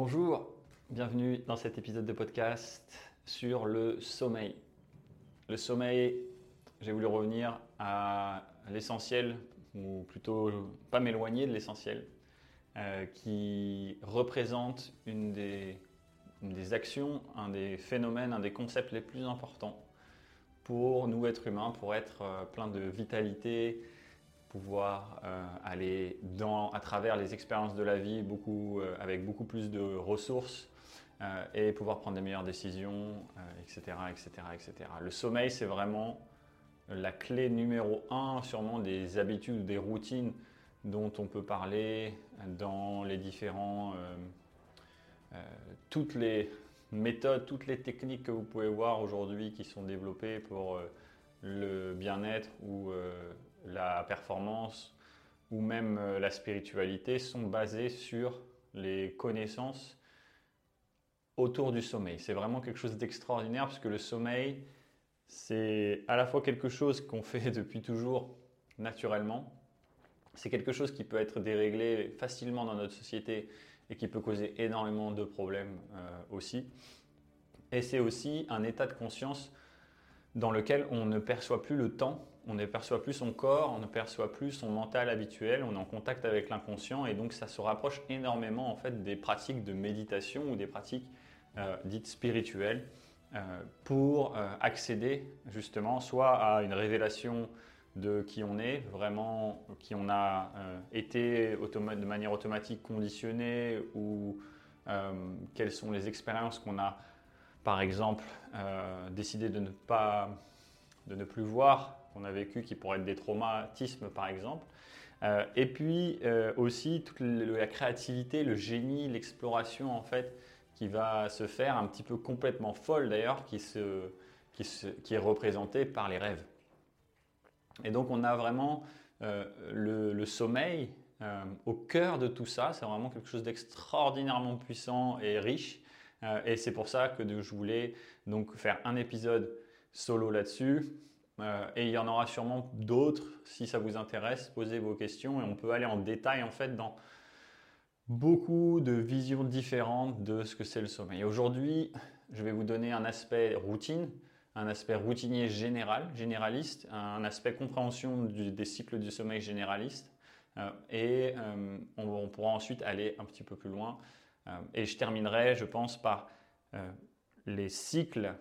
Bonjour, bienvenue dans cet épisode de podcast sur le sommeil. Le sommeil, j'ai voulu revenir à l'essentiel, ou plutôt pas m'éloigner de l'essentiel, euh, qui représente une des, actions, un des phénomènes, un des concepts les plus importants pour nous, êtres humains, pour être euh, plein de vitalité, pouvoir euh, aller dans, à travers les expériences de la vie beaucoup, avec beaucoup plus de ressources et pouvoir prendre des meilleures décisions, etc., etc., etc. Le sommeil, c'est vraiment la clé numéro un, sûrement des habitudes, des routines dont on peut parler dans les différents, euh, euh, toutes les méthodes, toutes les techniques que vous pouvez voir aujourd'hui qui sont développées pour euh, le bien-être ou la performance ou même la spiritualité sont basées sur les connaissances autour du sommeil. C'est vraiment quelque chose d'extraordinaire parce que le sommeil, c'est à la fois quelque chose qu'on fait depuis toujours naturellement, c'est quelque chose qui peut être déréglé facilement dans notre société et qui peut causer énormément de problèmes euh, aussi. Et c'est aussi un état de conscience dans lequel on ne perçoit plus le temps, on ne perçoit plus son corps, on ne perçoit plus son mental habituel, on est en contact avec l'inconscient et donc ça se rapproche énormément en fait des pratiques de méditation ou des pratiques euh, dites spirituelles euh, pour euh, accéder justement soit à une révélation de qui on est, vraiment qui on a été de manière automatique conditionné ou quelles sont les expériences qu'on a par exemple décidé de ne pas de ne plus voir qu'on a vécu qui pourraient être des traumatismes par exemple et puis aussi toute la créativité le génie l'exploration en fait qui va se faire un petit peu complètement folle d'ailleurs, qui, qui, est représentée par les rêves. Et donc on a vraiment euh, le, sommeil euh, au cœur de tout ça, c'est vraiment quelque chose d'extraordinairement puissant et riche. Euh, et c'est pour ça que je voulais donc faire un épisode solo là-dessus. Et il y en aura sûrement d'autres si ça vous intéresse. Posez vos questions et on peut aller en détail en fait dans beaucoup de visions différentes de ce que c'est le sommeil. Aujourd'hui, je vais vous donner un aspect routine, un aspect routinier général, généraliste, un aspect compréhension des cycles du sommeil généraliste. Euh, et euh, on, pourra ensuite aller un petit peu plus loin. Euh, et je terminerai, je pense, par les cycles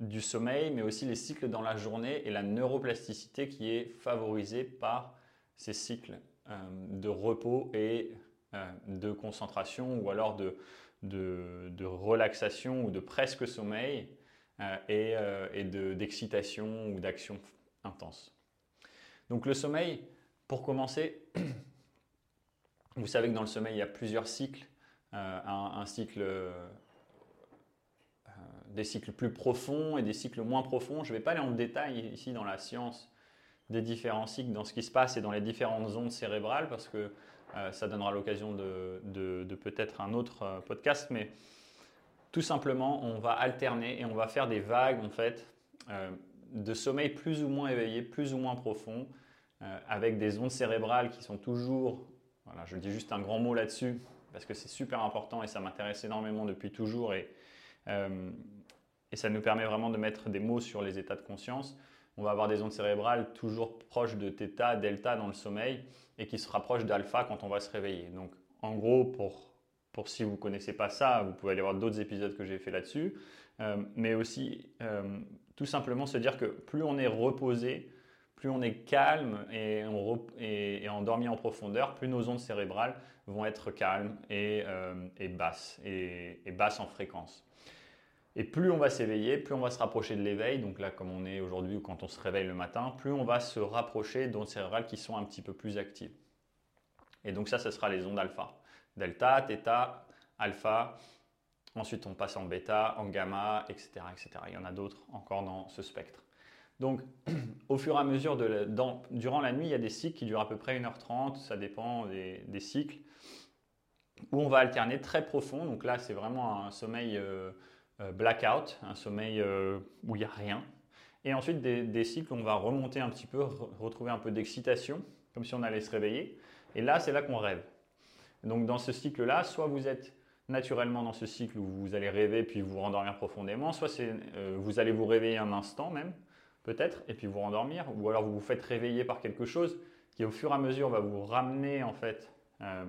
du sommeil, mais aussi les cycles dans la journée et la neuroplasticité qui est favorisée par ces cycles de repos et euh, de concentration ou alors de, de, relaxation ou de presque sommeil euh, et, euh, et d'excitation ou d'action intense. Donc le sommeil, pour commencer, vous savez que dans le sommeil, il y a plusieurs cycles. un, cycle, des cycles plus profonds et des cycles moins profonds. Je ne vais pas aller en détail ici dans la science des différents cycles, dans ce qui se passe et dans les différentes zones cérébrales, parce que euh, ça donnera l'occasion de, peut-être un autre euh, podcast, mais tout simplement, on va alterner et on va faire des vagues en fait euh, de sommeil plus ou moins éveillé, plus ou moins profond, avec des ondes cérébrales qui sont toujours, voilà, je dis juste un grand mot là-dessus parce que c'est super important et ça m'intéresse énormément depuis toujours et, et ça nous permet vraiment de mettre des mots sur les états de conscience on va avoir des ondes cérébrales toujours proches de θ, delta dans le sommeil et qui se rapprochent d'alpha quand on va se réveiller. Donc en gros, pour, pour si vous ne connaissez pas ça, vous pouvez aller voir d'autres épisodes que j'ai fait là-dessus, euh, mais aussi euh, tout simplement se dire que plus on est reposé, plus on est calme et, endormi en profondeur, plus nos ondes cérébrales vont être calmes euh, et basses, et basses en fréquence. Et plus on va s'éveiller, plus on va se rapprocher de l'éveil. Donc là, comme on est aujourd'hui ou quand on se réveille le matin, plus on va se rapprocher d'ondes cérébrales qui sont un petit peu plus actives. Et donc ça, ce sera les ondes alpha. Delta, θ, alpha. Ensuite, on passe en bêta, en gamma, etc. etc. Il y en a d'autres encore dans ce spectre. Donc, au fur et à mesure, de durant la nuit, il y a des cycles qui durent à peu près 1h30, ça dépend des, cycles, où on va alterner très profond. Donc là, c'est vraiment un sommeil euh, blackout, un sommeil euh, où il n'y a rien. Et ensuite des, cycles où on va remonter un petit peu, retrouver un peu d'excitation, comme si on allait se réveiller. Et là, c'est là qu'on rêve. Donc dans ce cycle-là, soit vous êtes naturellement dans ce cycle où vous allez rêver puis vous rendormir profondément, soit euh, vous allez vous réveiller un instant même, peut-être, et puis vous rendormir, ou alors vous vous faites réveiller par quelque chose qui au fur et à mesure va vous ramener en fait, euh,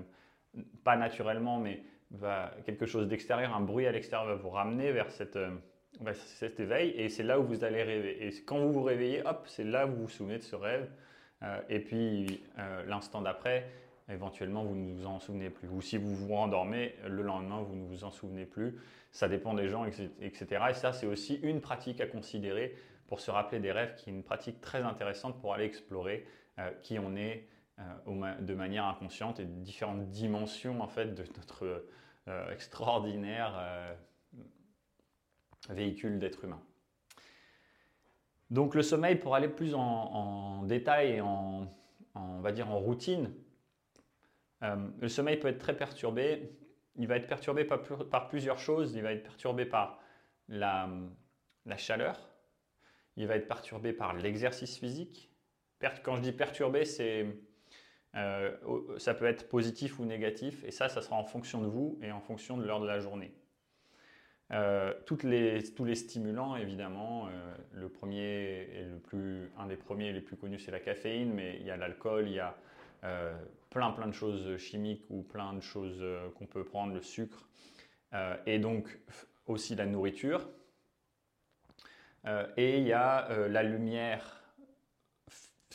pas naturellement, mais va, quelque chose d'extérieur, un bruit à l'extérieur va vous ramener vers cette, euh, cet éveil, et c'est là où vous allez rêver. Et quand vous vous réveillez, hop, c'est là où vous vous souvenez de ce rêve, et puis l'instant d'après, éventuellement vous ne vous en souvenez plus. Ou si vous vous rendormez, le lendemain vous ne vous en souvenez plus. Ça dépend des gens, etc. Et ça, c'est aussi une pratique à considérer pour se rappeler des rêves, qui est une pratique très intéressante pour aller explorer euh, qui on est euh, de manière inconsciente et différentes dimensions en fait de notre euh, extraordinaire véhicule d'être humain. Donc le sommeil, pour aller plus en, détail et en, on va dire en routine, euh, le sommeil peut être très perturbé. Il va être perturbé par, plusieurs choses. Il va être perturbé par la, chaleur. Il va être perturbé par l'exercice physique. Quand je dis perturbé, c'est euh, ça peut être positif ou négatif, et ça, ça sera en fonction de vous et en fonction de l'heure de la journée. Euh, les, tous les stimulants, évidemment, le premier et le plus, un des premiers et les plus connus, c'est la caféine, mais il y a l'alcool, il y a plein plein de choses chimiques ou plein de choses euh, qu'on peut prendre, le sucre, euh, et donc aussi la nourriture. Euh, et il y a la lumière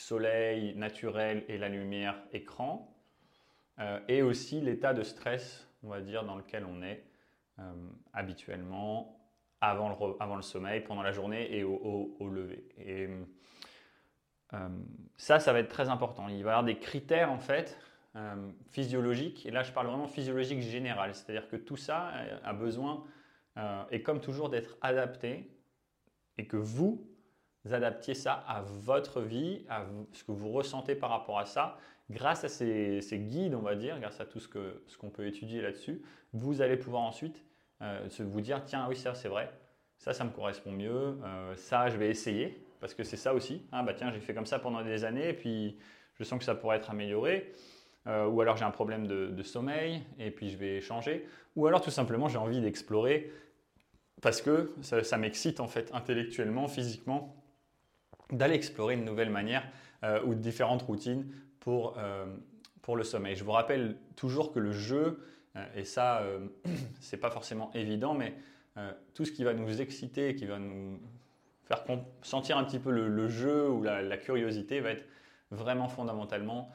soleil naturel et la lumière écran, et aussi l'état de stress, on va dire, dans lequel on est habituellement avant le, avant le sommeil, pendant la journée et au, au lever. Et, ça, ça va être très important. Il va y avoir des critères en fait euh, physiologique. Et là, je parle vraiment physiologique général. C'est-à-dire que tout ça a besoin, euh, et comme toujours, d'être adapté et que vous adaptiez ça à votre vie, à ce que vous ressentez par rapport à ça. Grâce à ces, guides, on va dire, grâce à tout ce qu'on ce peut étudier là-dessus, vous allez pouvoir ensuite euh, vous dire, tiens, oui, ça c'est vrai, ça, ça me correspond mieux, ça, je vais essayer, parce que c'est ça aussi. Ah, bah tiens, j'ai fait comme ça pendant des années, et puis je sens que ça pourrait être amélioré. Euh, ou alors j'ai un problème de, sommeil et puis je vais changer, ou alors tout simplement j'ai envie d'explorer parce que ça, m'excite en fait intellectuellement, physiquement, d'aller explorer une nouvelle manière euh, ou différentes routines pour, euh, pour le sommeil. Je vous rappelle toujours que le jeu, et ça c'est pas forcément évident, mais tout ce qui va nous exciter, qui va nous faire sentir un petit peu le, jeu ou la, la curiosité va être vraiment fondamentalement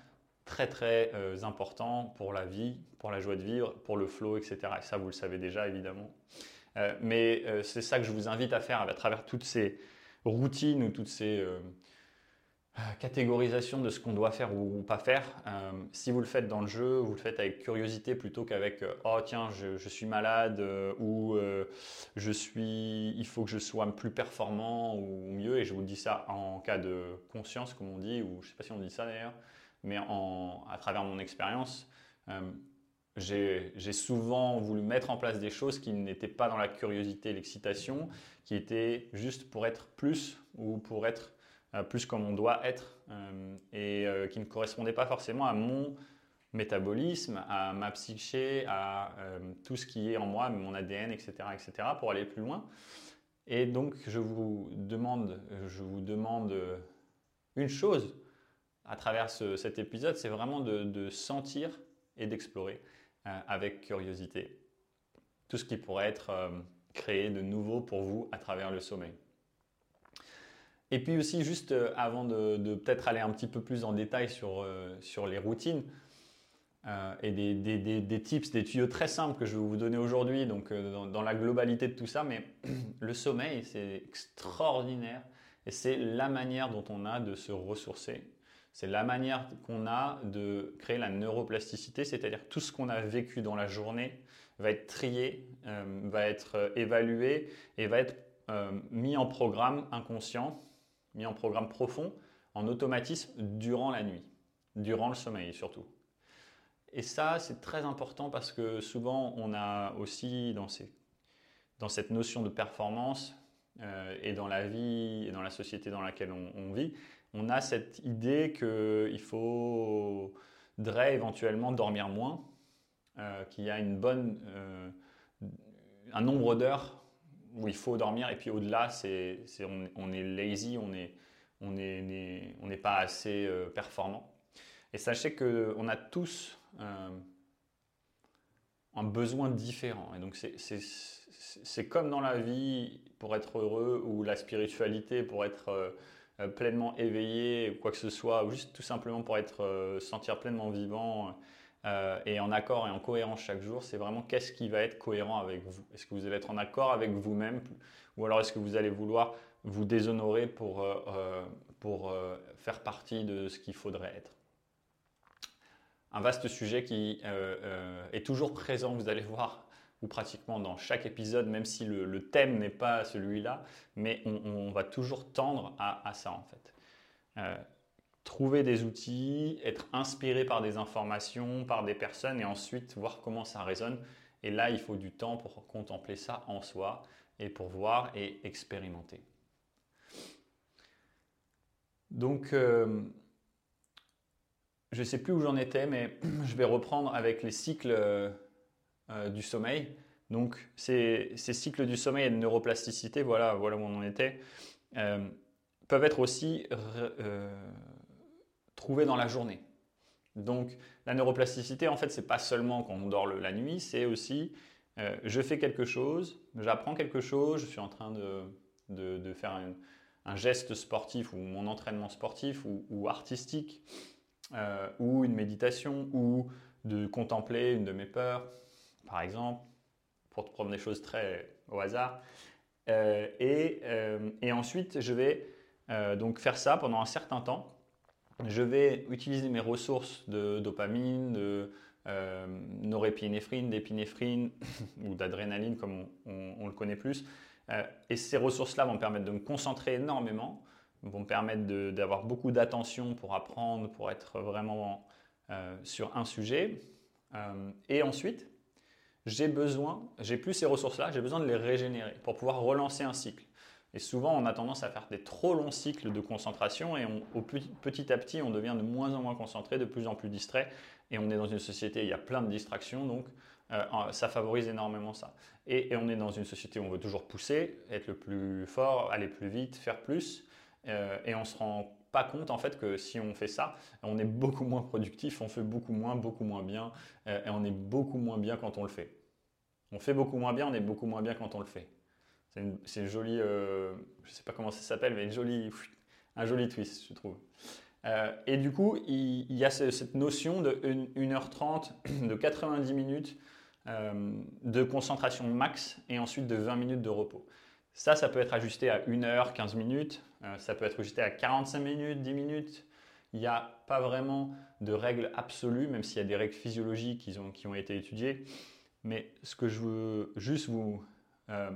très très euh, important pour la vie, pour la joie de vivre, pour le flow, etc. Et ça, vous le savez déjà évidemment. Euh, mais euh, c'est ça que je vous invite à faire à travers toutes ces routines ou toutes ces catégorisations de ce qu'on doit faire ou, pas faire. si vous le faites dans le jeu, vous le faites avec curiosité plutôt qu'avec oh tiens je, je suis malade ou je suis il faut que je sois plus performant ou mieux et je vous dis ça en cas de conscience comme on dit ou je sais pas si on dit ça d'ailleurs mais à travers mon expérience, euh, j'ai souvent voulu mettre en place des choses qui n'étaient pas dans la curiosité l'excitation, qui étaient juste pour être plus ou pour être euh, plus comme on doit être euh, et qui ne correspondaient pas forcément à mon métabolisme, à ma psyché, à tout ce qui est en moi, mon ADN, etc., etc., pour aller plus loin. Et donc, je vous demande, je vous demande une chose, à travers cet épisode, c'est vraiment de, sentir et d'explorer euh, avec curiosité tout ce qui pourrait être euh, créé de nouveau pour vous à travers le sommeil. Et puis aussi, juste euh, avant de, peut-être aller un petit peu plus en détail sur, sur les routines et des, des, tips, des tuyaux très simples que je vais vous donner aujourd'hui, donc dans, la globalité de tout ça, mais le sommeil, c'est extraordinaire et c'est la manière dont on a de se ressourcer c'est la manière qu'on a de créer la neuroplasticité, c'est-à-dire tout ce qu'on a vécu dans la journée va être trié, euh, va être euh, évalué et va être euh, mis en programme inconscient, mis en programme profond, en automatisme durant la nuit, durant le sommeil surtout. Et ça, c'est très important parce que souvent, on a aussi dans, cette notion de performance et dans la vie et dans la société dans laquelle on vit, on a cette idée qu'il faudrait éventuellement dormir moins qu'il y a une bonne, un nombre d'heures où il faut dormir, et puis au-delà, c'est, on, est lazy, on n'est on est, on pas assez performant. Et sachez qu'on a tous un besoin différent. Et donc c'est comme dans la vie pour être heureux ou la spiritualité pour être euh, euh, pleinement éveillé ou quoi que ce soit, ou juste tout simplement pour être euh, sentir pleinement vivant et en accord et en cohérence chaque jour, c'est vraiment qu'est-ce qui va être cohérent avec vous. Est-ce que vous allez être en accord avec vous-même ou alors est-ce que vous allez vouloir vous déshonorer pour, pour faire partie de ce qu'il faudrait être? Un vaste sujet qui euh, euh, est toujours présent, vous allez voir, ou pratiquement dans chaque épisode, même si le, thème n'est pas celui-là, mais on, va toujours tendre à, ça en fait. Euh, trouver des outils, être inspiré par des informations, par des personnes, et ensuite voir comment ça résonne. Et là, il faut du temps pour contempler ça en soi et pour voir et expérimenter. Donc, je ne sais plus où j'en étais, mais je vais reprendre avec les cycles euh, euh, du sommeil. Donc, ces, cycles du sommeil et de neuroplasticité, voilà, voilà où on en était, euh, peuvent être aussi trouvés dans la journée. Donc, la neuroplasticité, en fait, c'est pas seulement quand on dort la nuit, c'est aussi je fais quelque chose, j'apprends quelque chose, je suis en train de, faire un, geste sportif ou mon entraînement sportif ou artistique euh, ou une méditation, ou de contempler une de mes peurs, par exemple, pour te prendre des choses très au hasard. Euh, euh, et, ensuite, je vais donc faire ça pendant un certain temps. Je vais utiliser mes ressources de dopamine, de norépinéphrine, d'épinéphrine ou d'adrénaline, comme on, le connaît plus. et ces ressources-là vont me permettre de me concentrer énormément vont me permettre d'avoir beaucoup d'attention pour apprendre, pour être vraiment euh, sur un sujet. Euh, et ensuite, j'ai besoin, j'ai plus ces ressources-là, j'ai besoin de les régénérer pour pouvoir relancer un cycle. Et souvent, on a tendance à faire des trop longs cycles de concentration et au petit, à petit, on devient de moins en moins concentré, de plus en plus distrait. Et on est dans une société, il y a plein de distractions, donc euh, ça favorise énormément ça. et, on est dans une société où on veut toujours pousser, être le plus fort, aller plus vite, faire plus. Euh, et on se rend pas compte en fait que si on fait ça, on est beaucoup moins productif, on fait beaucoup moins, beaucoup moins bien, euh, et on est beaucoup moins bien quand on le fait. On fait beaucoup moins bien, on est beaucoup moins bien quand on le fait. C'est une, jolie, euh, je ne sais pas comment ça s'appelle, mais une jolie, un joli twist, je trouve. et du coup, il, y a cette notion de 1h30, de 90 minutes de concentration max et ensuite de 20 minutes de repos. Ça, ça peut être ajusté à 1 heure, 15 minutes. Euh, ça peut être ajusté à 45 minutes, 10 minutes. Il n'y a pas vraiment de règles absolues, même s'il y a des règles physiologiques qui ont, qui ont, été étudiées. Mais ce que je veux juste vous, euh,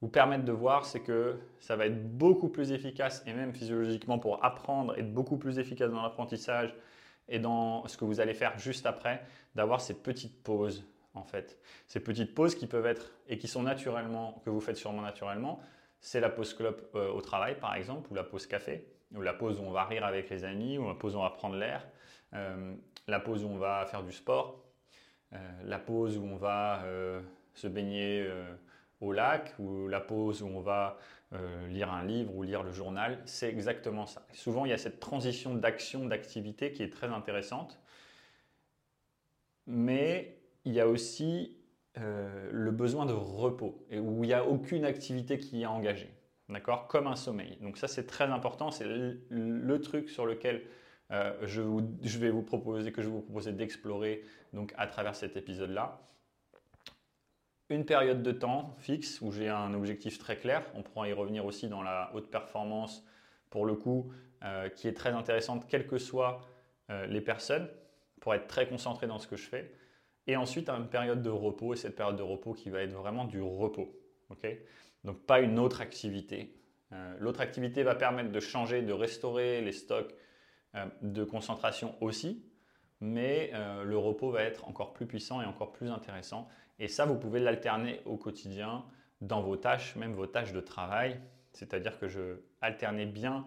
vous permettre de voir, c'est que ça va être beaucoup plus efficace, et même physiologiquement pour apprendre, être beaucoup plus efficace dans l'apprentissage et dans ce que vous allez faire juste après, d'avoir ces petites pauses en fait. Ces petites pauses qui peuvent être et qui sont naturellement, que vous faites sûrement naturellement, c'est la pause clope euh, au travail par exemple, ou la pause café, ou la pause où on va rire avec les amis, ou la pause où on va prendre l'air, euh, la pause où on va faire du sport, la pause où on va se baigner au lac, ou la pause où on va lire un livre ou lire le journal, c'est exactement ça. Souvent, il y a cette transition d'action, d'activité qui est très intéressante, mais il y a aussi euh, le besoin de repos, et où il n'y a aucune activité qui est engagée, d'accord? Comme un sommeil. Donc ça, c'est très important, c'est le, truc sur lequel euh, je, vais vous proposer, que je vais vous proposer d'explorer donc à travers cet épisode-là. Une période de temps fixe où j'ai un objectif très clair. On pourra y revenir aussi dans la haute performance, pour le coup, euh, qui est très intéressante, quelles que soient les personnes, pour être très concentré dans ce que je fais. Et ensuite, une période de repos, et cette période de repos qui va être vraiment du repos. Donc, pas une autre activité. Euh, l'autre activité va permettre de changer, de restaurer les stocks euh, de concentration aussi, mais euh, le repos va être encore plus puissant et encore plus intéressant. Et ça, vous pouvez l'alterner au quotidien dans vos tâches, même vos tâches de travail. C'est-à-dire que je alterner bien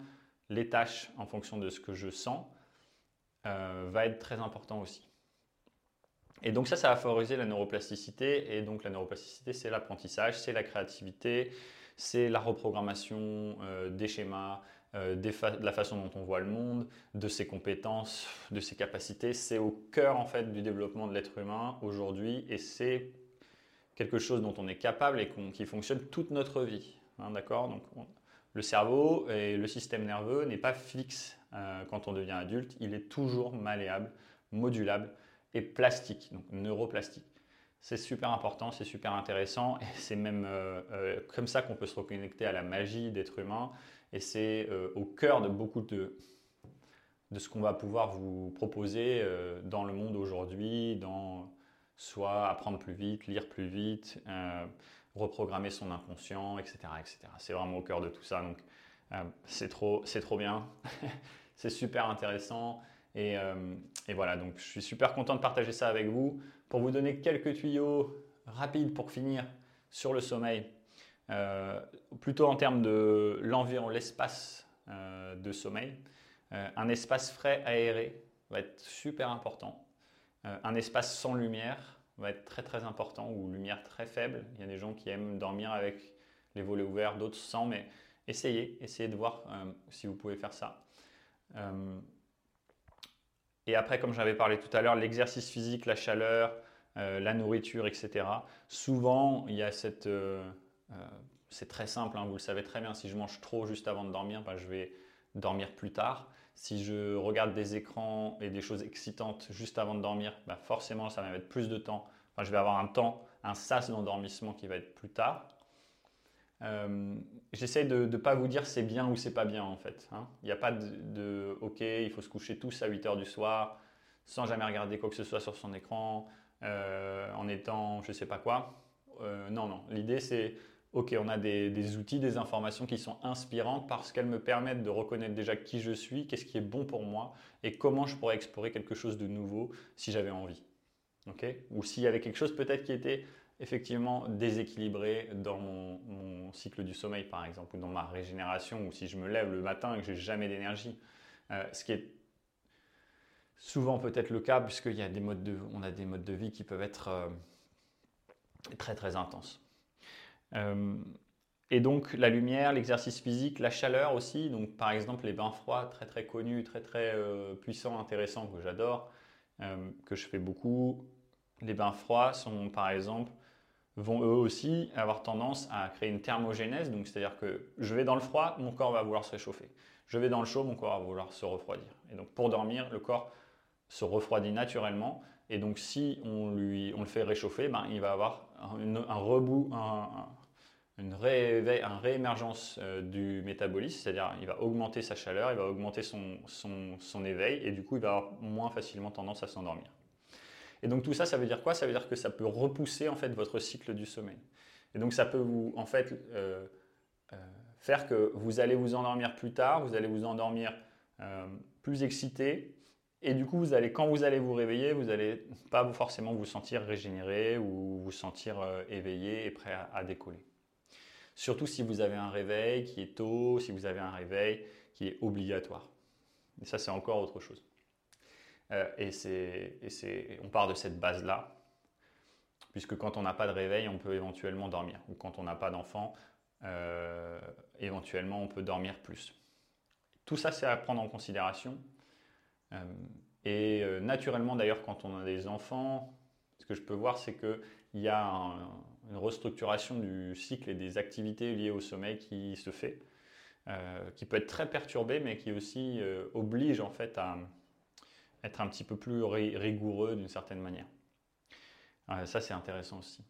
les tâches en fonction de ce que je sens va être très important aussi. Et donc ça, ça va favoriser la neuroplasticité. Et donc la neuroplasticité, c'est l'apprentissage, c'est la créativité, c'est la reprogrammation euh, des schémas, euh, de la façon dont on voit le monde, de ses compétences, de ses capacités. C'est au cœur en fait du développement de l'être humain aujourd'hui et c'est quelque chose dont on est capable et qui fonctionne toute notre vie. Hein, d'accord? Donc le cerveau et le système nerveux n'est pas fixe euh, quand on devient adulte, il est toujours malléable, modulable et plastique, donc neuroplastique. C'est super important, c'est super intéressant et c'est même euh, comme ça qu'on peut se reconnecter à la magie d'être humain et c'est euh, au cœur de beaucoup de, de ce qu'on va pouvoir vous proposer dans le monde aujourd'hui, dans soit apprendre plus vite, lire plus vite, reprogrammer son inconscient, etc. etc. C'est vraiment au cœur de tout ça, donc c'est trop, trop bien, c'est super intéressant. Et, et, voilà, donc je suis super content de partager ça avec vous pour vous donner quelques tuyaux rapides pour finir sur le sommeil, euh, plutôt en termes de l'environnement, l'espace euh, de sommeil. Euh, un espace frais, aéré va être super important. un espace sans lumière va être très très important ou lumière très faible. Il y a des gens qui aiment dormir avec les volets ouverts, d'autres sans, mais essayez, essayez de voir si vous pouvez faire ça. Et après, comme j'avais parlé tout à l'heure, l'exercice physique, la chaleur, euh, la nourriture, etc. Souvent, il y a cette... Euh, euh, c'est très simple, hein, vous le savez très bien, si je mange trop juste avant de dormir, ben, je vais dormir plus tard. Si je regarde des écrans et des choses excitantes juste avant de dormir, ben, forcément, ça va mettre plus de temps. Enfin, je vais avoir un temps, un sas d'endormissement qui va être plus tard. J'essaie de ne pas vous dire c'est bien ou c'est pas bien en fait. Hein. Il n'y a pas de, OK, il faut se coucher tous à 8 heures du soir sans jamais regarder quoi que ce soit sur son écran, euh, en étant je sais pas quoi. Euh, non, non. L'idée c'est ok, on a des, outils, des informations qui sont inspirantes parce qu'elles me permettent de reconnaître déjà qui je suis, qu'est-ce qui est bon pour moi et comment je pourrais explorer quelque chose de nouveau si j'avais envie. Ou s'il y avait quelque chose peut-être qui était effectivement déséquilibré dans mon, cycle du sommeil par exemple ou dans ma régénération ou si je me lève le matin et que j'ai jamais d'énergie. Euh, ce qui est souvent peut-être le cas puisqu'il y a des modes de, a des modes de vie qui peuvent être euh, très très intenses. Euh, et donc la lumière, l'exercice physique, la chaleur aussi. Donc par exemple les bains froids, très très connus, très très euh, puissants, intéressants que j'adore, que je fais beaucoup. Les bains froids sont par exemple vont eux aussi avoir tendance à créer une thermogénèse. Donc c'est-à-dire que je vais dans le froid, mon corps va vouloir se réchauffer. Je vais dans le chaud, mon corps va vouloir se refroidir. Et donc pour dormir, le corps se refroidit naturellement. Et donc, si on, lui, on le fait réchauffer, ben, il va avoir un, rebout, une un réémergence euh, du métabolisme, c'est-à-dire il va augmenter sa chaleur, il va augmenter son, éveil, et du coup, il va avoir moins facilement tendance à s'endormir. Et donc tout ça, ça veut dire quoi? Ça veut dire que ça peut repousser en fait votre cycle du sommeil. Et donc ça peut vous en fait euh, euh, faire que vous allez vous endormir plus tard, vous allez vous endormir plus excité, et du coup, vous allez, quand vous allez vous réveiller, vous n'allez pas forcément vous sentir régénéré ou vous sentir éveillé et prêt à, décoller. Surtout si vous avez un réveil qui est tôt, si vous avez un réveil qui est obligatoire. Et ça, c'est encore autre chose. Euh, et, on part de cette base-là, puisque quand on n'a pas de réveil, on peut éventuellement dormir. Ou quand on n'a pas d'enfant, euh, éventuellement, on peut dormir plus. Tout ça, c'est à prendre en considération euh, et naturellement, d'ailleurs, quand on a des enfants, ce que je peux voir, c'est qu'il y a une restructuration du cycle et des activités liées au sommeil qui se fait, euh, qui peut être très perturbée, mais qui aussi oblige en fait à être un petit peu plus rigoureux d'une certaine manière. ça, c'est intéressant aussi.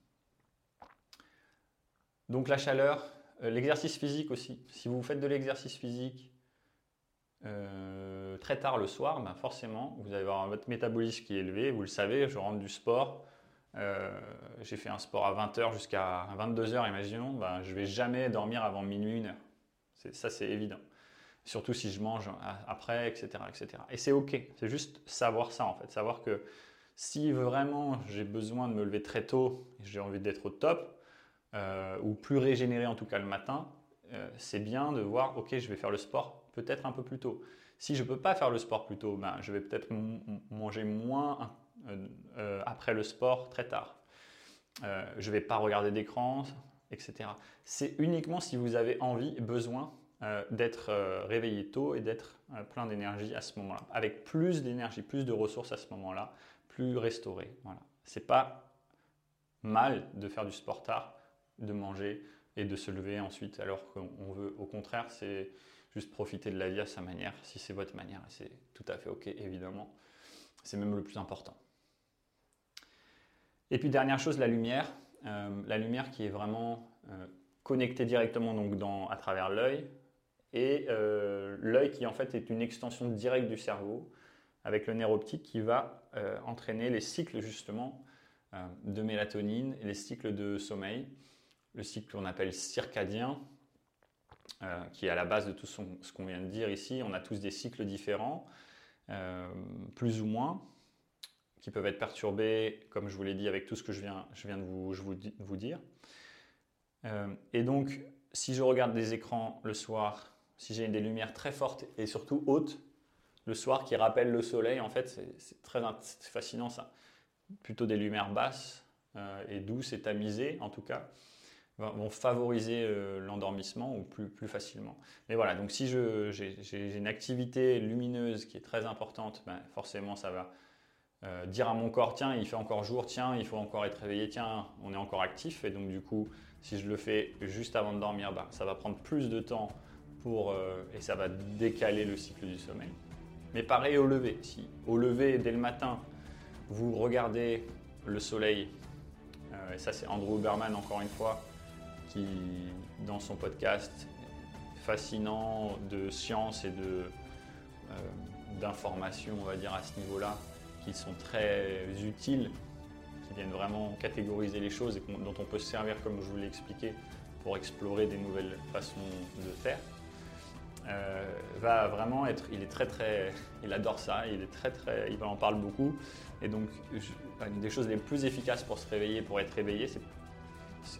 Donc la chaleur, l'exercice physique aussi. Si vous faites de l'exercice physique, euh, très tard le soir, ben forcément, vous allez avoir votre métabolisme qui est élevé. Vous le savez, je rentre du sport. Euh, j'ai fait un sport à 20h jusqu'à 22h, imaginons. Ben, je vais jamais dormir avant minuit, une heure. Ça, c'est évident. Surtout si je mange après, etc. etc. Et c'est OK. C'est juste savoir ça, en fait. Savoir que si vraiment j'ai besoin de me lever très tôt, j'ai envie d'être au top, euh, ou plus régénéré en tout cas le matin, c'est bien de voir, OK, je vais faire le sport peut-être un peu plus tôt. Si je ne peux pas faire le sport plus tôt, ben, je vais peut-être manger moins après le sport très tard. je ne vais pas regarder d'écran, etc. C'est uniquement si vous avez envie, besoin d'être réveillé tôt et d'être plein d'énergie à ce moment-là. Avec plus d'énergie, plus de ressources à ce moment-là, plus restauré. Voilà. C'est pas mal de faire du sport tard, de manger et de se lever ensuite alors qu'on veut. Au contraire, c'est juste profiter de la vie à sa manière, si c'est votre manière, c'est tout à fait ok, évidemment. C'est même le plus important. Et puis dernière chose, la lumière. Euh, la lumière qui est vraiment euh, connectée directement donc à travers l'œil, et euh, l'œil qui en fait est une extension directe du cerveau avec le nerf optique qui va entraîner les cycles justement de mélatonine et les cycles de sommeil, le cycle qu'on appelle circadien, qui est à la base de tout ce qu'on vient de dire ici. On a tous des cycles différents, plus ou moins, qui peuvent être perturbés, comme je vous l'ai dit, avec tout ce que je viens, je viens de vous, je vous, vous dire. Euh, et donc, si je regarde des écrans le soir, si j'ai des lumières très fortes et surtout hautes, le soir qui rappellent le soleil, en fait, c'est très fascinant ça. Plutôt des lumières basses et douces et tamisées, en tout cas vont favoriser euh, l'endormissement ou plus, plus facilement. Mais voilà, donc si j'ai une activité lumineuse qui est très importante, ben forcément ça va euh, dire à mon corps, tiens, il fait encore jour, tiens, il faut encore être réveillé, tiens, on est encore actif. Et donc du coup, si je le fais juste avant de dormir, ben, ça va prendre plus de temps pour, euh, et ça va décaler le cycle du sommeil. Mais pareil au lever. Si au lever, dès le matin, vous regardez le soleil, et ça c'est Andrew Huberman encore une fois, qui, dans son podcast fascinant de science et de, euh, d'informations, on va dire, à ce niveau-là, qui sont très utiles, qui viennent vraiment catégoriser les choses et dont on peut se servir, comme je vous l'ai expliqué, pour explorer des nouvelles façons de faire. Euh, va vraiment être, il est très très, il adore ça, il est très très, il en parle beaucoup. Et donc, une des choses les plus efficaces pour se réveiller, pour être réveillé, c'est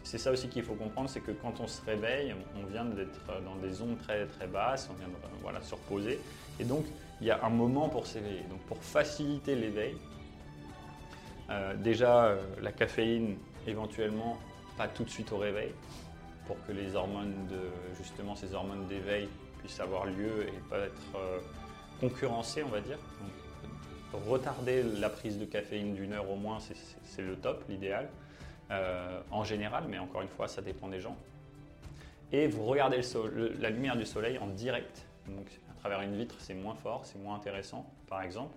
c'est ça aussi qu'il faut comprendre, c'est que quand on se réveille, on vient d'être dans des ondes très très basses, on vient de voilà, se reposer. Et donc, il y a un moment pour s'éveiller. Donc, pour faciliter l'éveil, euh, déjà, euh, la caféine, éventuellement, pas tout de suite au réveil, pour que les hormones de, justement, ces hormones d'éveil puissent avoir lieu et pas être euh, concurrencées, on va dire. Donc, retarder la prise de caféine d'une heure au moins, c'est le top, l'idéal. Euh, en général, mais encore une fois, ça dépend des gens. Et vous regardez la lumière du soleil en direct. Donc, à travers une vitre, c'est moins fort, c'est moins intéressant, par exemple.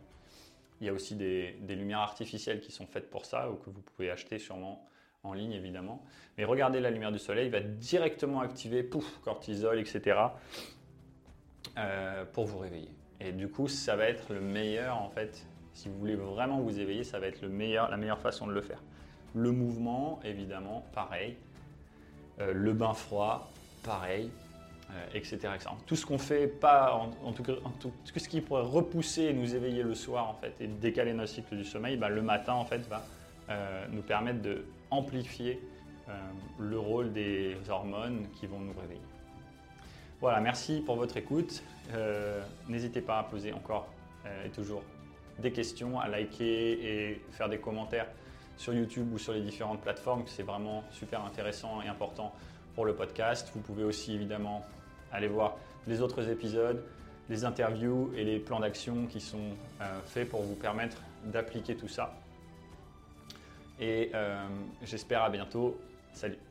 Il y a aussi des, lumières artificielles qui sont faites pour ça, ou que vous pouvez acheter sûrement en ligne, évidemment. Mais regardez la lumière du soleil, il va directement activer, pouf, cortisol, etc., euh, pour vous réveiller. Et du coup, ça va être le meilleur, en fait, si vous voulez vraiment vous éveiller, ça va être la meilleure façon de le faire. Le mouvement, évidemment, pareil. Euh, le bain froid, pareil, etc., euh, etc., Tout ce qu'on fait, pas en, tout cas, tout, ce qui pourrait repousser et nous éveiller le soir, en fait, et décaler notre cycle du sommeil, bah, le matin, en fait, va euh, nous permettre de amplifier le rôle des hormones qui vont nous réveiller. Voilà, merci pour votre écoute. N'hésitez pas à poser encore et toujours des questions, à liker et faire des commentaires sur YouTube ou sur les différentes plateformes. C'est vraiment super intéressant et important pour le podcast. Vous pouvez aussi évidemment aller voir les autres épisodes, les interviews et les plans d'action qui sont euh, faits pour vous permettre d'appliquer tout ça. Et euh, j'espère à bientôt. Salut